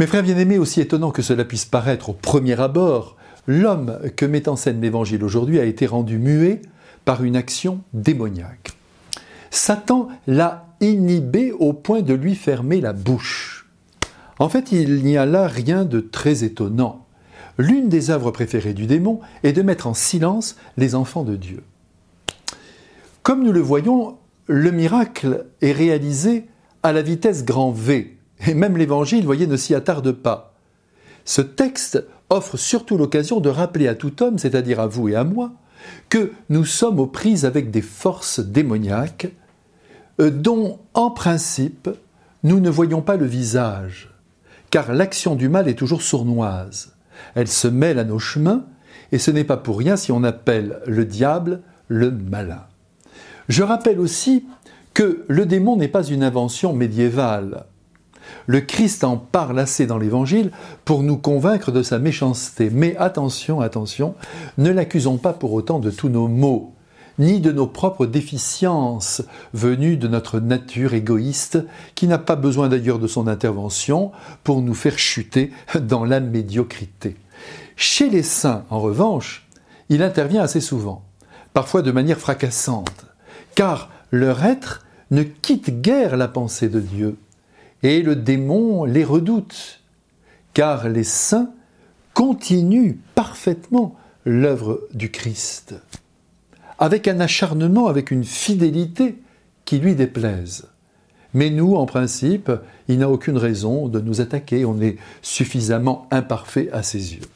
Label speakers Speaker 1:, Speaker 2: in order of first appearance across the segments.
Speaker 1: Mes frères bien-aimés, aussi étonnant que cela puisse paraître au premier abord, l'homme que met en scène l'Évangile aujourd'hui a été rendu muet par une action démoniaque. Satan l'a inhibé au point de lui fermer la bouche. En fait, il n'y a là rien de très étonnant. L'une des œuvres préférées du démon est de mettre en silence les enfants de Dieu. Comme nous le voyons, le miracle est réalisé à la vitesse grand V, et même l'Évangile, voyez, ne s'y attarde pas. Ce texte offre surtout l'occasion de rappeler à tout homme, c'est-à-dire à vous et à moi, que nous sommes aux prises avec des forces démoniaques euh, dont, en principe, nous ne voyons pas le visage, car l'action du mal est toujours sournoise. Elle se mêle à nos chemins, et ce n'est pas pour rien si on appelle le diable le malin. Je rappelle aussi que le démon n'est pas une invention médiévale. Le Christ en parle assez dans l'Évangile pour nous convaincre de sa méchanceté. Mais attention, attention, ne l'accusons pas pour autant de tous nos maux, ni de nos propres déficiences venues de notre nature égoïste, qui n'a pas besoin d'ailleurs de son intervention pour nous faire chuter dans la médiocrité. Chez les saints, en revanche, il intervient assez souvent, parfois de manière fracassante, car leur être ne quitte guère la pensée de Dieu et le démon les redoute, car les saints continuent parfaitement l'œuvre du Christ, avec un acharnement, avec une fidélité qui lui déplaise. Mais nous, en principe, il n'a aucune raison de nous attaquer, on est suffisamment imparfait à ses yeux.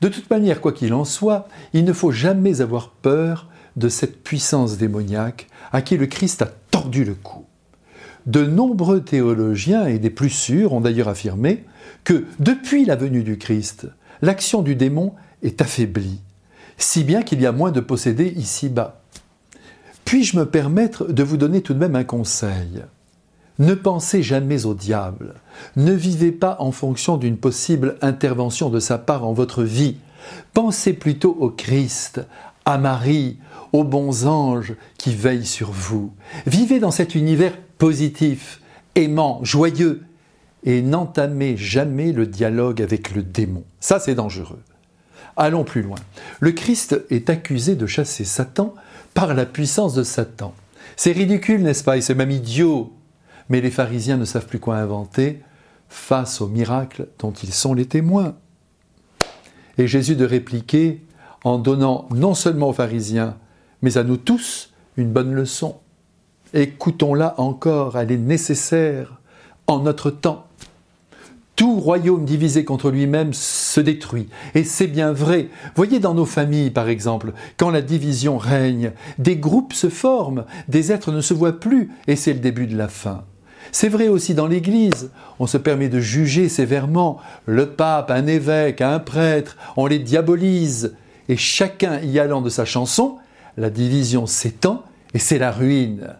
Speaker 1: De toute manière, quoi qu'il en soit, il ne faut jamais avoir peur de cette puissance démoniaque à qui le Christ a tordu le cou. De nombreux théologiens, et des plus sûrs, ont d'ailleurs affirmé que depuis la venue du Christ, l'action du démon est affaiblie, si bien qu'il y a moins de possédés ici-bas. Puis-je me permettre de vous donner tout de même un conseil? Ne pensez jamais au diable, ne vivez pas en fonction d'une possible intervention de sa part en votre vie, pensez plutôt au Christ, à Marie, aux bons anges qui veillent sur vous. Vivez dans cet univers positif, aimant, joyeux, et n'entamez jamais le dialogue avec le démon. Ça, c'est dangereux. Allons plus loin. Le Christ est accusé de chasser Satan par la puissance de Satan. C'est ridicule, n'est-ce pas? Et c'est même idiot. Mais les pharisiens ne savent plus quoi inventer face au miracle dont ils sont les témoins. Et Jésus de répliquer en donnant non seulement aux pharisiens, mais à nous tous une bonne leçon. Écoutons-la encore, elle est nécessaire en notre temps. Tout royaume divisé contre lui-même se détruit. Et c'est bien vrai. Voyez dans nos familles, par exemple, quand la division règne, des groupes se forment, des êtres ne se voient plus, et c'est le début de la fin. C'est vrai aussi dans l'Église. On se permet de juger sévèrement le pape, un évêque, un prêtre, on les diabolise. Et chacun y allant de sa chanson, la division s'étend et c'est la ruine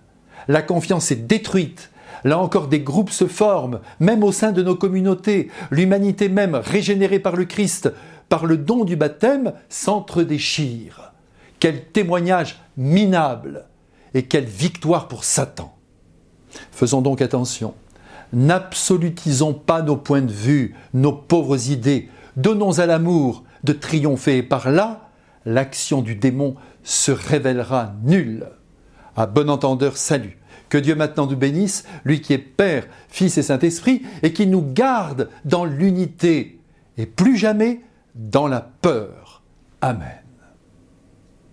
Speaker 1: la confiance est détruite. Là encore, des groupes se forment, même au sein de nos communautés. L'humanité même, régénérée par le Christ, par le don du baptême, s'entre-déchire. Quel témoignage minable et quelle victoire pour Satan. Faisons donc attention. N'absolutisons pas nos points de vue, nos pauvres idées. Donnons à l'amour de triompher et par là, l'action du démon se révélera nulle. À bon entendeur, salut. Que Dieu maintenant nous bénisse, lui qui est Père, Fils et Saint-Esprit, et qui nous garde dans l'unité, et plus jamais dans la peur. Amen.